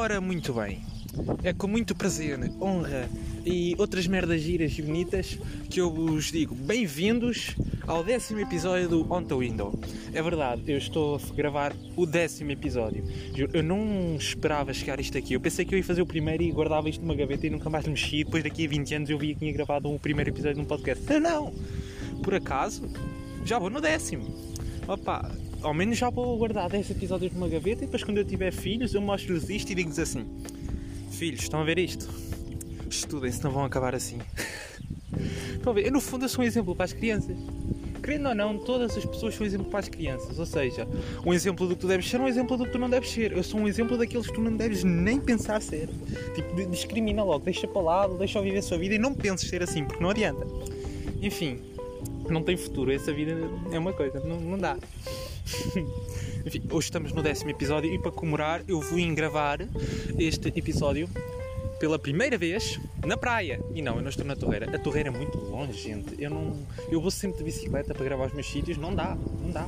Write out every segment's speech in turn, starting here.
Ora, muito bem. É com muito prazer, honra e outras merdas giras e bonitas que eu vos digo bem-vindos ao décimo episódio do On the Window. É verdade, eu estou a gravar o décimo episódio. Eu não esperava chegar isto aqui. Eu pensei que eu ia fazer o primeiro e guardava isto numa gaveta e nunca mais me mexi. Depois daqui a 20 anos eu vi que tinha gravado o primeiro episódio de um podcast. Não! Por acaso, já vou no décimo. Opa, ao menos já vou guardar 10 episódios numa gaveta e depois quando eu tiver filhos eu mostro-lhes isto e digo-lhes assim Filhos, estão a ver isto? Estudem, se não vão acabar assim. Estão a ver? Eu no fundo eu sou um exemplo para as crianças. Querendo ou não, todas as pessoas são um exemplo para as crianças. Ou seja, um exemplo do que tu deves ser, um exemplo do que tu não deves ser. Eu sou um exemplo daqueles que tu não deves nem pensar ser. Tipo, discrimina logo, deixa para lado, deixa viver a sua vida e não penses ser assim, porque não adianta. Enfim, não tem futuro. Essa vida é uma coisa, não, não dá. Enfim, hoje estamos no décimo episódio e para comemorar eu vim gravar este episódio pela primeira vez na praia. E não, eu não estou na Torreira. A Torreira é muito longe, gente. Eu não. Eu vou sempre de bicicleta para gravar os meus sítios. Não dá, não dá.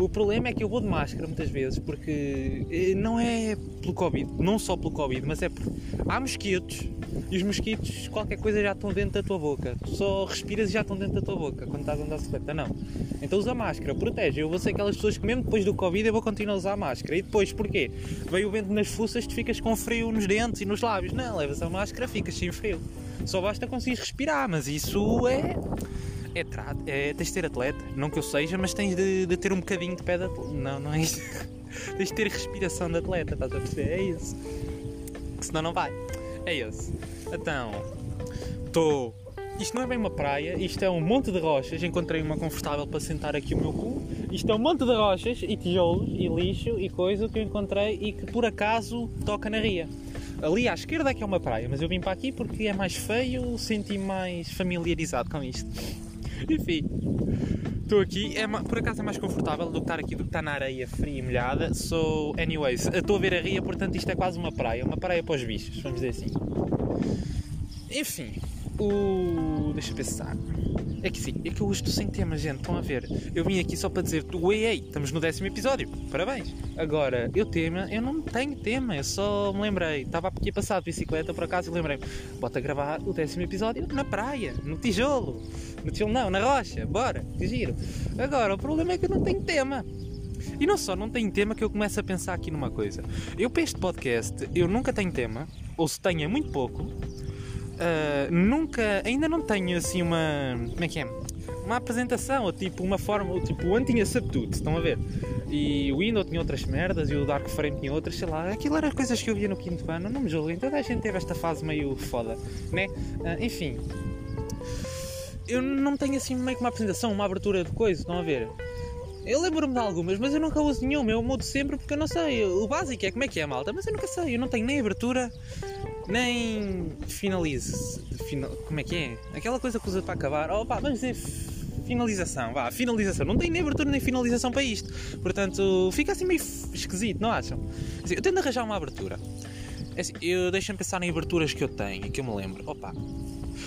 O problema é que eu vou de máscara muitas vezes porque eh, não é pelo Covid, não só pelo Covid, mas é porque há mosquitos e os mosquitos, qualquer coisa já estão dentro da tua boca. Tu só respiras e já estão dentro da tua boca quando estás a andar de. Não. Então usa máscara, protege. Eu vou ser aquelas pessoas que mesmo depois do Covid eu vou continuar a usar máscara. E depois, porquê? Veio o vento nas fuças, tu ficas com frio nos dentes e nos lábios. Não, levas a máscara, ficas sem frio. Só basta conseguir respirar, mas isso é é, é tens de ter atleta, não que eu seja, mas tens de, de ter um bocadinho de pé de atleta. Não, não é isso. tens de ter respiração de atleta, estás a perceber? É isso. Que senão não vai. É isso. Então, estou. Isto não é bem uma praia, isto é um monte de rochas. Encontrei uma confortável para sentar aqui o meu cu. Isto é um monte de rochas e tijolos e lixo e coisa que eu encontrei e que por acaso toca na ria. Ali à esquerda é que é uma praia, mas eu vim para aqui porque é mais feio, senti mais familiarizado com isto. Enfim, estou aqui, é, por acaso é mais confortável do que estar aqui, do que estar na areia fria e molhada. So, anyways, estou a ver a ria, portanto isto é quase uma praia, uma praia para os bichos, vamos dizer assim. Enfim, o. deixa eu pensar. É que sim, é que eu hoje estou sem tema, gente. Estão a ver? Eu vim aqui só para dizer, ei, ei, estamos no décimo episódio. Parabéns. Agora, eu tema, eu não tenho tema, eu só me lembrei. Estava aqui a passar de bicicleta por acaso e lembrei-me, bota gravar o décimo episódio na praia, no tijolo. No tijolo não, na rocha, bora, que giro. Agora, o problema é que eu não tenho tema. E não só não tenho tema que eu começo a pensar aqui numa coisa. Eu para este podcast, eu nunca tenho tema, ou se tenho é muito pouco uh, nunca, ainda não tenho assim uma. Como é que é? Uma apresentação, ou tipo uma forma, ou tipo o One tinha tudo, estão a ver? E o Windows tinha outras merdas e o Dark Frame tinha outras, sei lá, aquilo eram coisas que eu via no quinto ano, não me julguem, toda a gente teve esta fase meio foda, né? Uh, enfim, eu não tenho assim meio que uma apresentação, uma abertura de coisa, estão a ver? Eu lembro-me de algumas, mas eu nunca uso nenhuma. Eu mudo sempre porque eu não sei. O básico é como é que é, malta. Mas eu nunca sei. Eu não tenho nem abertura, nem finalize. Final, como é que é? Aquela coisa que usa para acabar. Oh, pá, vamos dizer finalização. Vá, finalização. Não tem nem abertura nem finalização para isto. Portanto, fica assim meio esquisito, não acham? Assim, eu tento arranjar uma abertura. É assim, eu deixo-me pensar em aberturas que eu tenho, que eu me lembro. Opa,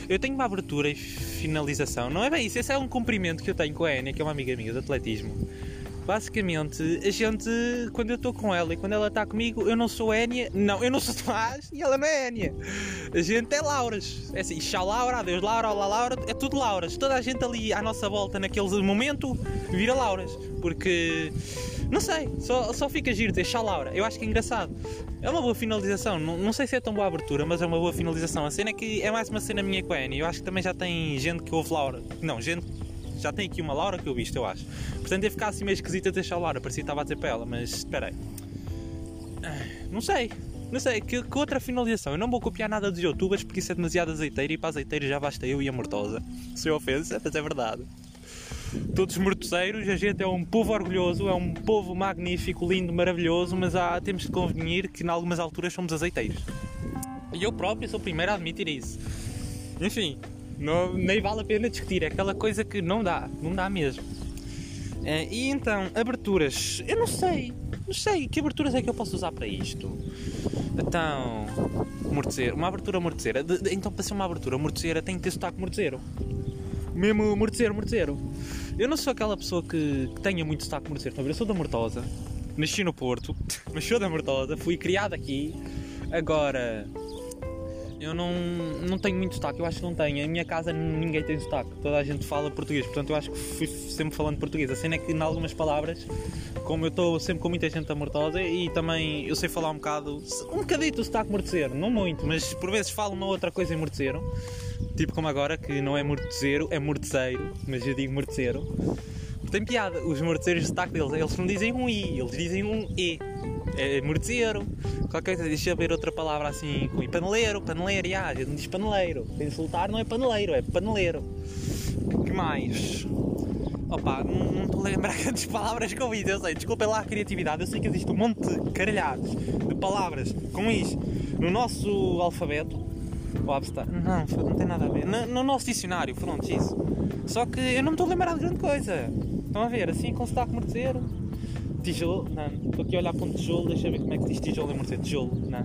eu tenho uma abertura e finalização. Não é bem isso, esse é um cumprimento que eu tenho com a Enya, que é uma amiga minha de atletismo. Basicamente, a gente, quando eu estou com ela e quando ela está comigo, eu não sou Enya, não, eu não sou Tomás e ela não é Enya. A gente é Lauras. É assim, tchau Laura, adeus Laura, olá Laura, é tudo Lauras. Toda a gente ali à nossa volta naquele momento vira Lauras. Porque, não sei, só, só fica giro dizer tchau Laura. Eu acho que é engraçado. É uma boa finalização. Não, não sei se é tão boa abertura, mas é uma boa finalização. A cena é que é mais uma cena minha com a Enya. Eu acho que também já tem gente que ouve Laura. Não, gente já tem aqui uma Laura que eu visto, eu acho. Portanto, ia ficar assim meio esquisito a deixar a Laura, parecia que estava a dizer para ela, mas espera aí. Não sei, não sei, que, que, outra finalização? Eu não vou copiar nada dos youtubers porque isso é demasiado azeiteiro e para azeiteiro já basta eu e a mortosa. Se eu ofensa, mas é verdade. Todos mortoseiros, a gente é um povo orgulhoso, é um povo magnífico, lindo, maravilhoso, mas há, temos de convenir que em algumas alturas somos azeiteiros. E eu próprio sou o primeiro a admitir isso. Enfim, não, nem vale a pena discutir, é aquela coisa que não dá, não dá mesmo. É, e então, aberturas, eu não sei, não sei, que aberturas é que eu posso usar para isto? Então, mortezeiro, uma abertura mortezeira, de, de, então para ser uma abertura mortezeira tem que ter sotaque mortezeiro. Mesmo mortezeiro, mortezeiro. Eu não sou aquela pessoa que, que tenha muito sotaque mortezeiro, eu sou da Mortosa, nasci no Porto, mas sou da Mortosa, fui criado aqui, Agora, eu não, não tenho muito sotaque, eu acho que não tenho. Em minha casa ninguém tem sotaque, toda a gente fala português, portanto eu acho que fui sempre falando português. A cena é que em algumas palavras, como eu estou sempre com muita gente amortosa e também eu sei falar um bocado, um bocadito o sotaque mortezeiro, não muito, mas por vezes falo uma outra coisa em mortezeiro, tipo como agora, que não é mortezeiro, é mortezeiro, mas eu digo mortezeiro. Tem piada, os mortezeiros, o sotaque deles, eles não dizem um I, eles dizem um E é morteiro, qualquer coisa, deixa eu ver outra palavra assim, com paneleiro, paneleiro, já, a gente não diz paneleiro, para insultar não é paneleiro, é paneleiro. que mais? Opa, não estou a lembrar quantas palavras eu vi, eu sei, desculpem lá a criatividade, eu sei que existe um monte de caralhados de palavras com isso no nosso alfabeto, o não, não tem nada a ver, no, no nosso dicionário, pronto, isso. Só que eu não me estou a lembrar de grande coisa. Estão a ver, assim com sotaque morteiro Tijolo, não. Estou aqui a olhar para um tijolo, deixa eu ver como é que diz tijolo em morcego. Tijolo, não.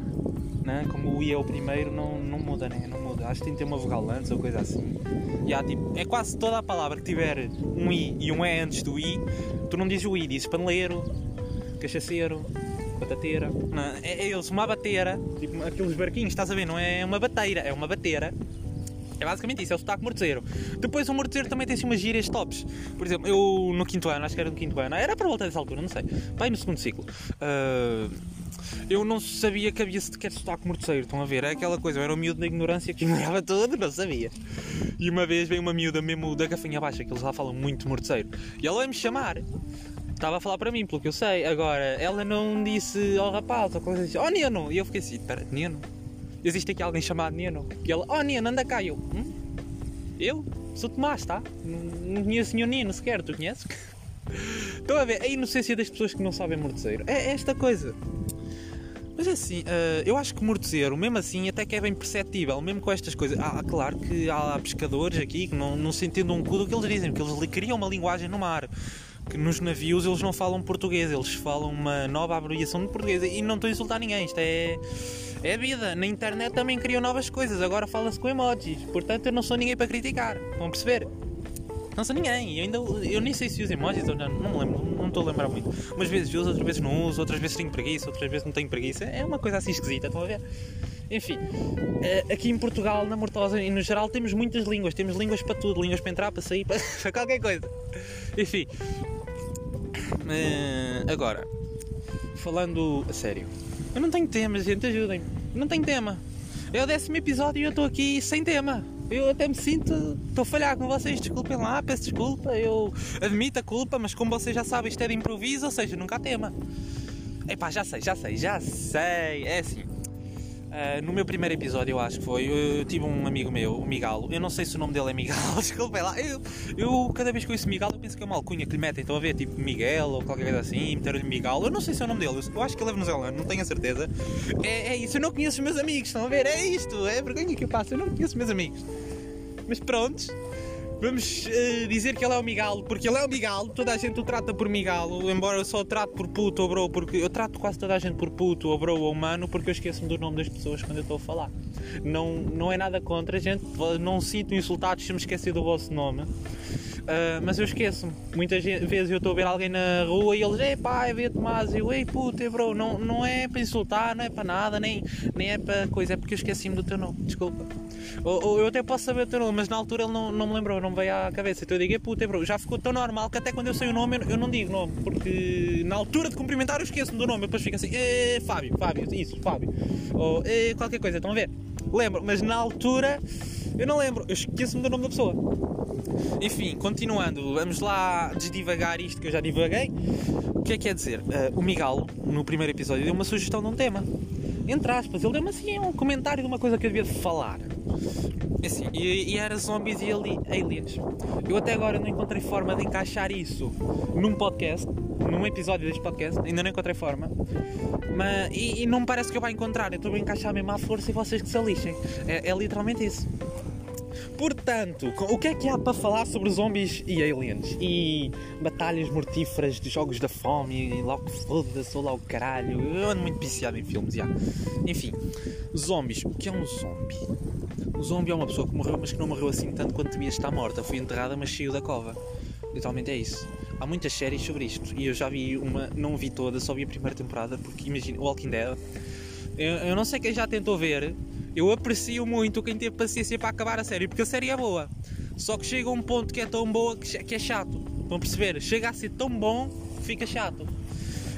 Não, como o I é o primeiro, não, não muda, né? Não muda. Acho que tem que ter uma vogal antes ou coisa assim. E há, tipo, é quase toda a palavra que tiver um I e um E antes do I, tu não dizes o I, dizes paneleiro, cachaceiro, batateira. Não, é, é eles, uma bateira, tipo aqueles barquinhos, estás a ver? Não é uma bateira, é uma bateira é basicamente isso, é o sotaque morteiro. Depois o morteiro também tem assim umas gírias tops. Por exemplo, eu no quinto ano, acho que era no quinto ano, era para volta dessa altura, não sei. Pai, no segundo ciclo. Uh, eu não sabia que havia sequer sotaque morteiro, estão a ver? É aquela coisa, eu era um miúdo da ignorância que ignorava tudo, não sabia. E uma vez veio uma miúda mesmo da gafanha baixa, que eles lá falam muito morteiro. E ela veio-me chamar. Estava a falar para mim, pelo que eu sei. Agora, ela não disse ao oh, rapaz ou coisa assim, oh Neno! E eu fiquei assim, espera, Neno? Existe aqui alguém chamado Neno. E ele, oh Neno, anda cá. Eu, hum? eu? Sou Tomás, tá? Não, conheço nenhum Neno sequer, tu conheces? Estão a ver a inocência das pessoas que não sabem mortezeiro. É, é esta coisa. Mas é assim, uh, eu acho que mortezeiro, mesmo assim, até que é bem perceptível, mesmo com estas coisas. Ah, claro que há pescadores aqui que não, não se entendem um cu do que eles dizem, porque eles criam uma linguagem no mar que nos navios eles não falam português, eles falam uma nova abreviação de português e não estou a insultar ninguém, isto é, é vida. Na internet também criam novas coisas, agora fala-se com emojis, portanto eu não sou ninguém para criticar, vão perceber? Não sou ninguém, eu, ainda, eu nem sei se uso emojis ou não, não me lembro, não estou a lembrar muito. Umas vezes uso, outras vezes não uso, outras vezes tenho preguiça, outras vezes não tenho preguiça, é uma coisa assim esquisita, estão a ver? Enfim, eh, aqui em Portugal, na Mortosa e no geral, temos muitas línguas. Temos línguas para tudo: línguas para entrar, para sair, para, para qualquer coisa. Enfim, Uh, agora, falando a sério, eu não tenho tema, gente, ajudem-me. Não tenho tema. É o décimo episódio e eu estou aqui sem tema. Eu até me sinto. Estou a falhar com vocês, desculpem lá, peço desculpa. Eu admito a culpa, mas como vocês já sabem, isto é de improviso, ou seja, nunca há tema. Epá, já sei, já sei, já sei. É assim. Uh, no meu primeiro episódio, eu acho que foi, eu tive um amigo meu, o Migalo. Eu não sei se o nome dele é Migalo, desculpem lá. Eu, eu, cada vez que ouço Migalo, eu penso que é uma alcunha que lhe metem. Estão a ver, tipo Miguel ou qualquer coisa assim, meteram-lhe Migalo. Eu não sei se é o nome dele, eu acho que ele é venezuelano, não tenho a certeza. É, é isso, eu não conheço os meus amigos, estão a ver? É isto, é a vergonha que eu passo, eu não conheço os meus amigos. Mas prontos, Vamos uh, dizer que ele é o Migalo, porque ele é o Migalo, toda a gente o trata por Migalo, embora eu só o trate por puto ou bro, porque eu trato quase toda a gente por puto ou bro ou humano, porque eu esqueço-me do nome das pessoas quando eu estou a falar. Não, não é nada contra, gente, não sinto insultados se me esquecer do vosso nome. Uh, mas eu esqueço-me. Muitas vezes eu estou a ver alguém na rua e eles, ei pá, é ver Tomás, eu, ei puto, é bro, não, não é para insultar, não é para nada, nem, nem é para coisa, é porque eu esqueci-me do teu nome, desculpa. Ou, ou, eu até posso saber o teu nome, mas na altura ele não, não me lembrou, não me veio à cabeça. Então eu digo, puta, bro, já ficou tão normal que até quando eu sei o nome eu, eu não digo nome, porque na altura de cumprimentar eu esqueço-me do nome, depois fico assim, eh, Fábio, Fábio, isso, Fábio. Ou eh, qualquer coisa, estão a ver? Lembro, mas na altura eu não lembro, eu esqueço-me do nome da pessoa. Enfim, continuando, vamos lá desdivagar isto que eu já divaguei. O que é que quer dizer? Uh, o Migalo, no primeiro episódio, deu uma sugestão de um tema. Entre aspas, ele deu-me assim um comentário de uma coisa que eu devia falar. Assim, e, e era zombies e ali, aliens. Eu até agora não encontrei forma de encaixar isso num podcast, num episódio deste podcast, ainda não encontrei forma. Mas, e, e não me parece que eu vá encontrar, eu estou a encaixar mesmo à força e vocês que se alixem. É, é literalmente isso. Portanto, o que é que há para falar sobre zombies e aliens? E batalhas mortíferas de jogos da fome e que foda-se ou lá o caralho. Eu ando muito viciado em filmes, já. Enfim, zombies. O que é um zombie? O zombie é uma pessoa que morreu, mas que não morreu assim tanto quanto devia estar morta. Foi enterrada, mas saiu da cova. Literalmente é isso. Há muitas séries sobre isto e eu já vi uma, não vi toda, só vi a primeira temporada, porque imagina, Walking Dead eu, eu não sei quem já tentou ver, eu aprecio muito quem teve paciência para acabar a série, porque a série é boa. Só que chega a um ponto que é tão boa que, é chato. Estão a perceber? Chega a ser tão bom que fica chato.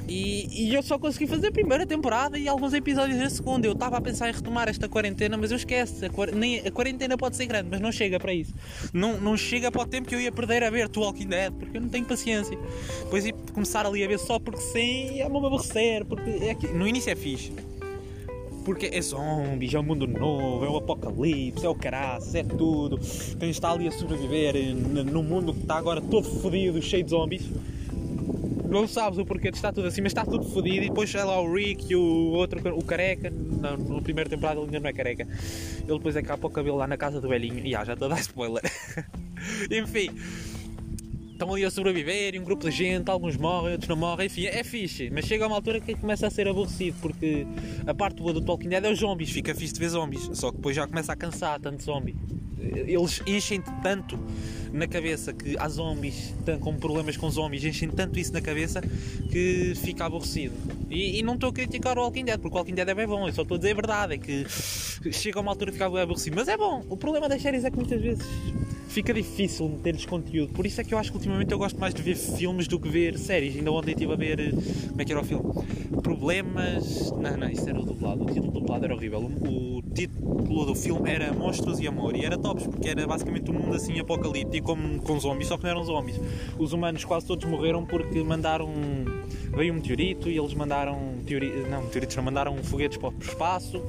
E, e, eu só consegui fazer a primeira temporada e alguns episódios da segunda. Eu estava a pensar em retomar esta quarentena, mas eu esqueço. A, nem, a quarentena pode ser grande, mas não chega para isso. Não, não chega para o tempo que eu ia perder a ver The Walking Dead, porque eu não tenho paciência. Depois ia começar ali a ver só porque sim, ia-me aborrecer. Porque é que, no início é fixe. Porque é zombies, é um mundo novo, é o apocalipse, é o caraças, é tudo. De estar ali a sobreviver num mundo que está agora todo fodido, cheio de zombies não sabes o porquê de estar tudo assim, mas está tudo fodido. E depois é lá o Rick e o outro, o careca. Não, na primeira temporada ele ainda não é careca. Ele depois acaba o cabelo lá na casa do velhinho. E ah, já estou a dar spoiler. Enfim. Estão ali a sobreviver, e um grupo de gente, alguns morrem, outros não morrem, enfim, é fixe. Mas chega a uma altura que começa a ser aborrecido, porque a parte boa do Talking Dead é os zombies, fica fixe de ver zombies. Só que depois já começa a cansar tanto zombie eles enchem tanto na cabeça que há zombies com problemas com zombies, enchem tanto isso na cabeça que fica aborrecido. E, e não estou a criticar o Walking Dead, porque o Walking Dead é bem bom, eu só estou a dizer a verdade, é que chega a uma altura que fica aborrecido. Mas é bom, o problema das séries é que muitas vezes fica difícil meter-lhes conteúdo. Por isso é que eu acho que ultimamente eu gosto mais de ver filmes do que ver séries. Ainda ontem estive a ver. Como é que era o filme? Problemas. Não, não, isso era o dublado. O título dublado era horrível. O, o título do filme era Monstros e Amor e era tops porque era basicamente um mundo assim apocalíptico como, com zombies, só que não eram zombies. Os humanos quase todos morreram porque mandaram. Veio um meteorito e eles mandaram. Teori... Não, meteoritos não, mandaram foguetes para o espaço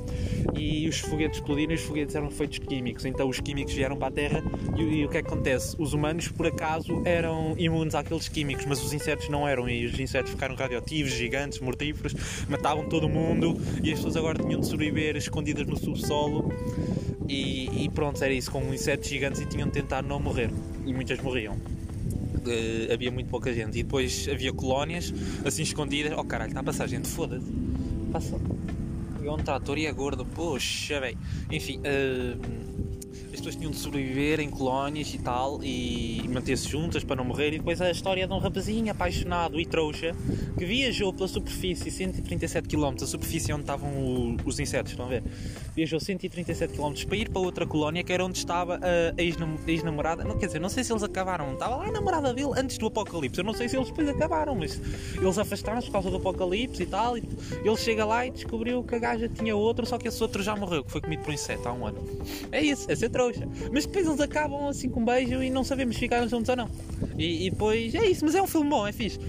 e os foguetes explodiram e os foguetes eram feitos químicos. Então os químicos vieram para a Terra e e o que é que acontece? Os humanos, por acaso, eram imunes àqueles químicos, mas os insetos não eram. E os insetos ficaram radioativos, gigantes, mortíferos, matavam todo mundo. E as pessoas agora tinham de sobreviver escondidas no subsolo. E, e pronto, era isso, com insetos gigantes e tinham de tentar não morrer. E muitas morriam. Uh, havia muito pouca gente. E depois havia colónias, assim escondidas. Oh caralho, está a passar gente, foda-se. Passa. É um trator e é gordo, poxa, bem. Enfim, uh, pessoas tinham de sobreviver em colónias e tal e manter-se juntas para não morrer. E depois a história de um rapazinho apaixonado e trouxa que viajou pela superfície 137 km, a superfície onde estavam os insetos, estão a ver? Viajou 137 km para ir para outra colónia que era onde estava a ex-namorada. Não quer dizer, não sei se eles acabaram, estava lá a namorada dele antes do apocalipse. Eu não sei se eles depois acabaram, mas eles afastaram-se por causa do apocalipse e tal. E ele chega lá e descobriu que a gaja tinha outro, só que esse outro já morreu, que foi comido por um inseto há um ano. É isso, é ser trouxa trouxa. Mas depois eles acabam assim com um beijo e não sabemos se ficaram juntos ou não. E, e depois é isso, mas é um filme bom, é fixe.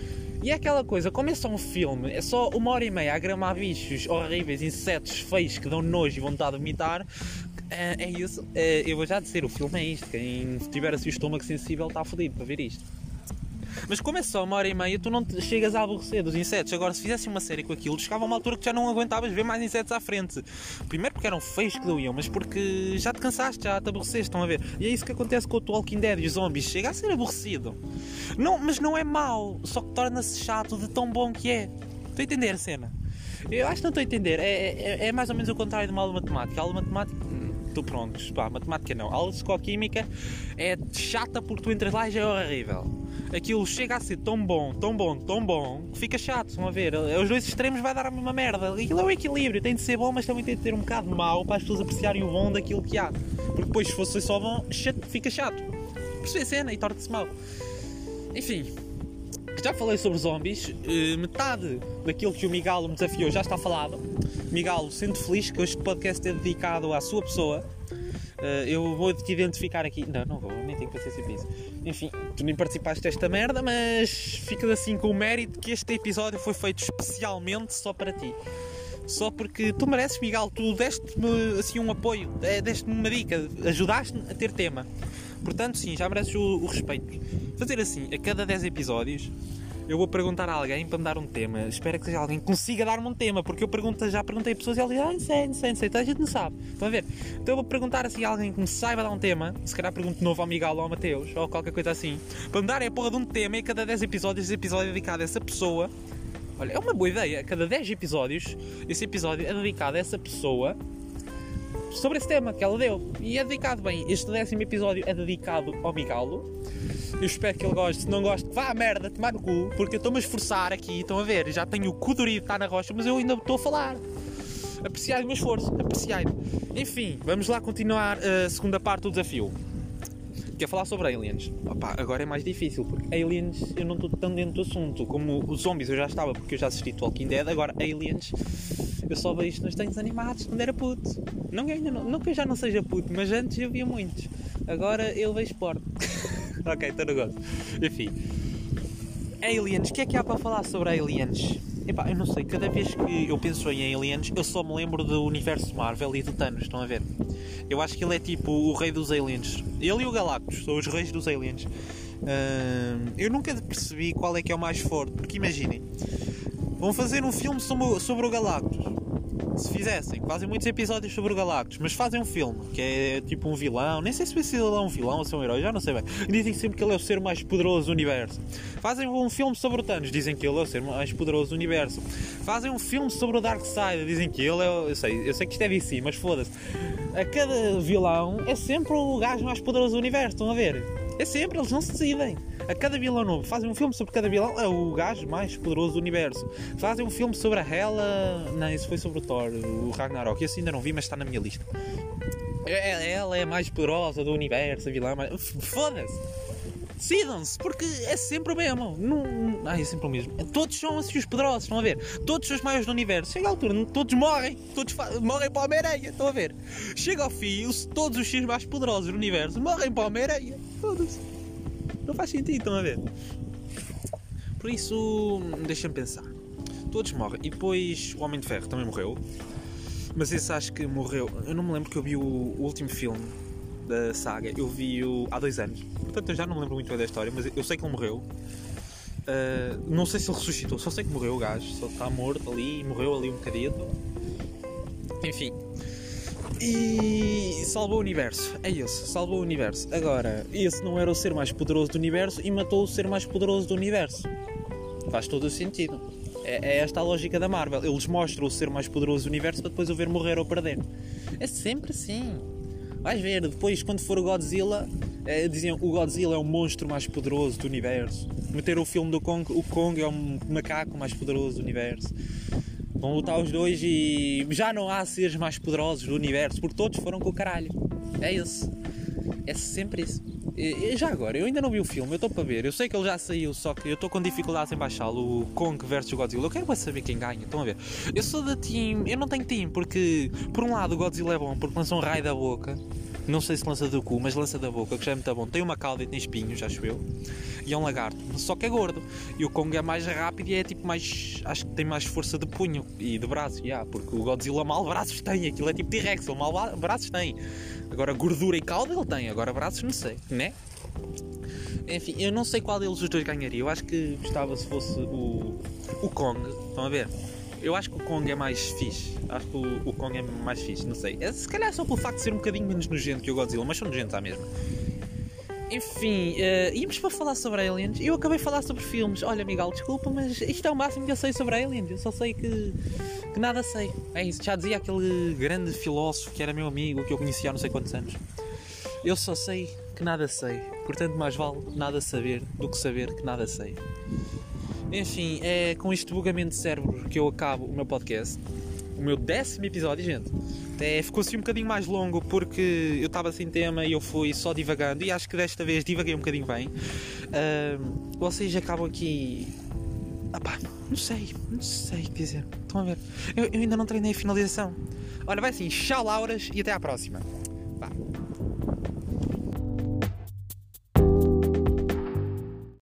E é aquela coisa, como é só um filme, é só uma hora e meia a gramar bichos horríveis, insetos feios que dão nojo e vontade de vomitar, é, é isso. É, eu vou já dizer, o filme é isto. Quem tiver assim o estômago sensível está fodido para ver isto. Mas como é só uma hora e meia, tu não chegas a aborrecer dos insetos. Agora, se fizesse uma série com aquilo, chegava uma altura que já não aguentavas ver mais insetos à frente. Primeiro porque eram feios que doíam, mas porque já te cansaste, já te aborreceste, estão a ver? E é isso que acontece com o Walking Dead e os zombies. Chega a ser aborrecido. Não, mas não é mau, só que torna-se chato de tão bom que é. Estou a entender a cena? Eu acho que não estou a entender. É, é, é mais ou menos o contrário de uma aula de matemática. A aula de matemática tu prontos, pá, matemática não. Aula de psicoquímica é chata porque tu entras lá e já é horrível aquilo chega a ser tão bom, tão bom, tão bom, que fica chato, estão a ver? Os dois extremos vai dar a mesma merda. Aquilo é o equilíbrio, tem de ser bom, mas também tem de ter um bocado de mau para as pessoas apreciarem o bom daquilo que há. Porque depois, se fosse só bom, chato, fica chato. Percebe a cena e torna-se mau. Enfim, já falei sobre zombies, eh, metade daquilo que o Migalo me desafiou já está falado. Migalo, sinto feliz que este podcast é dedicado à sua pessoa. Eh, eu vou te identificar aqui. Não, não vou, nem tenho paciência para isso. Enfim, tu nem participaste desta merda, mas ficas assim com o mérito que este episódio foi feito especialmente só para ti. Só porque tu mereces, Miguel, tu deste-me assim um apoio, eh, deste-me uma dica, ajudaste-me a ter tema. Portanto, sim, já mereces o, o respeito. Fazer assim, a cada 10 episódios, eu vou perguntar a alguém para me dar um tema. Espero que seja alguém que consiga dar-me um tema, porque eu pergunto, já perguntei a pessoas e elas dizem, ah, não sei, não sei, não sei, então a gente não sabe. Estão a ver? Então eu vou perguntar assim a alguém que me saiba dar um tema, se calhar pergunto de novo ao Miguel ou ao Mateus, ou qualquer coisa assim, para me darem a porra de um tema e a cada 10 episódios, esse episódio é dedicado a essa pessoa. Olha, é uma boa ideia. A cada 10 episódios, esse episódio é dedicado a essa pessoa sobre esse tema que ela deu. E é dedicado, bem, este décimo episódio é dedicado ao Migalo. Eu espero que ele goste. Se não goste, vá à merda, tomar no cu, porque eu estou-me a esforçar aqui. Estão a ver? Já tenho o cu durido, está na rocha, mas eu ainda estou a falar. Apreciai o meu esforço, apreciai. Enfim, vamos lá continuar a segunda parte do desafio. Que é falar sobre aliens. Opa, agora é mais difícil, porque aliens eu não estou tão dentro do assunto. Como os zombies eu já estava, porque eu já assisti Talking Dead, agora aliens eu só vejo nos desenhos animados quando era puto. Não não, não que eu já não seja puto, mas antes eu via muitos. Agora eu vejo porno. ok, estou no gosto. Enfim. Aliens, o que é que há para falar sobre aliens? Epá, eu não sei, cada vez que eu penso em aliens, eu só me lembro do universo Marvel e do Thanos, estão a ver? Eu acho que ele é tipo o rei dos aliens. Ele e o Galactus são os reis dos aliens. Eu nunca percebi qual é que é o mais forte, porque imaginem, vão fazer um filme sobre, sobre o Galactus se fizessem, fazem muitos episódios sobre o Galactus, mas fazem um filme que é tipo um vilão, nem sei se ele é um vilão ou se é um herói, já não sei bem. Dizem sempre que ele é o ser mais poderoso do universo. Fazem um filme sobre o Thanos, dizem que ele é o ser mais poderoso do universo. Fazem um filme sobre o Darkseid, dizem que ele é. Eu sei, eu sei que isto é DC, mas foda-se. A cada vilão é sempre o gajo mais poderoso do universo, estão a ver? É sempre, eles não se decidem a cada vilão novo. Fazem um filme sobre cada vilão. É o gajo mais poderoso do universo. Fazem um filme sobre a Hela. Não, isso foi sobre o Thor, o Ragnarok. Esse ainda não vi, mas está na minha lista. É, é, ela é a mais poderosa do universo, a vilã mais. Foda-se! Decidam-se, porque é sempre o mesmo. Não, ah, é sempre o mesmo. Todos são assim os poderosos, estão a ver? Todos os maiores do universo. Chega a altura, todos morrem. Todos morrem para a Homem-Aranha, estão a ver? Chega ao fim, todos os X mais poderosos do universo morrem para a Homem-Aranha. Foda-se. Não faz sentido, estão a ver? Por isso, deixa-me pensar. Todos morrem. E depois o Homem de Ferro também morreu. Mas esse acho que morreu. Eu não me lembro que eu vi o último filme da saga. Eu vi-o há dois anos. Portanto, eu já não me lembro muito bem da história, mas eu sei que ele morreu. Uh, não sei se ele ressuscitou, só sei que morreu o gajo. Só está morto ali, morreu ali um bocadito. Enfim, e salvou o universo. É esse, salvou o universo. Agora, esse não era o ser mais poderoso do universo e matou o ser mais poderoso do universo. Faz todo o sentido. É, é esta a lógica da Marvel. Eles mostram o ser mais poderoso do universo para depois o ver morrer ou perder. É sempre assim. Vais ver, depois quando for o Godzilla, é, diziam o Godzilla é o monstro mais poderoso do universo. Meter o filme do Kong, o Kong é o macaco mais poderoso do universo. Vão lutar os dois e já não há seres mais poderosos do universo, porque todos foram com o caralho. É isso. É sempre isso. E, já agora, eu ainda não vi o filme, eu estou para ver. Eu sei que ele já saiu, só que eu estou com dificuldades em baixá-lo. O Kong vs Godzilla. Eu quero saber quem ganha. Estão a ver? Eu sou da team. Eu não tenho team, porque por um lado o Godzilla é bom, porque lança um raio da boca. Não sei se lança do cu, mas lança da boca, que já é muito bom. Tem uma cauda e tem espinhos, acho eu. E é um lagarto, só que é gordo. E o Kong é mais rápido e é tipo mais. Acho que tem mais força de punho e de braço, yeah, porque o Godzilla mal braços tem. Aquilo é tipo T-Rex, ele mal braços tem. Agora gordura e cauda ele tem, agora braços não sei, né? Enfim, eu não sei qual deles os dois ganharia. Eu acho que gostava se fosse o, o Kong. Estão a ver? Eu acho que o Kong é mais fixe. Acho que o, o Kong é mais fixe, não sei. É, se calhar só pelo facto de ser um bocadinho menos nojento que o Godzilla, mas são nojentos à mesma. Enfim, uh, íamos para falar sobre aliens eu acabei de falar sobre filmes. Olha, Miguel, desculpa, mas isto é o máximo que eu sei sobre aliens. Eu só sei que, que nada sei. É isso, já dizia aquele grande filósofo que era meu amigo, que eu conhecia há não sei quantos anos. Eu só sei que nada sei. Portanto, mais vale nada saber do que saber que nada sei. Enfim, é com este bugamento de cérebro que eu acabo o meu podcast. O meu décimo episódio, gente. É, ficou assim um bocadinho mais longo porque eu estava sem tema e eu fui só divagando. E acho que desta vez divaguei um bocadinho bem. Uh, vocês acabam aqui. Epá, não sei, não sei o que dizer. Estão a ver? Eu, eu ainda não treinei a finalização. Olha, vai assim, tchau, Lauras, e até à próxima. Vá.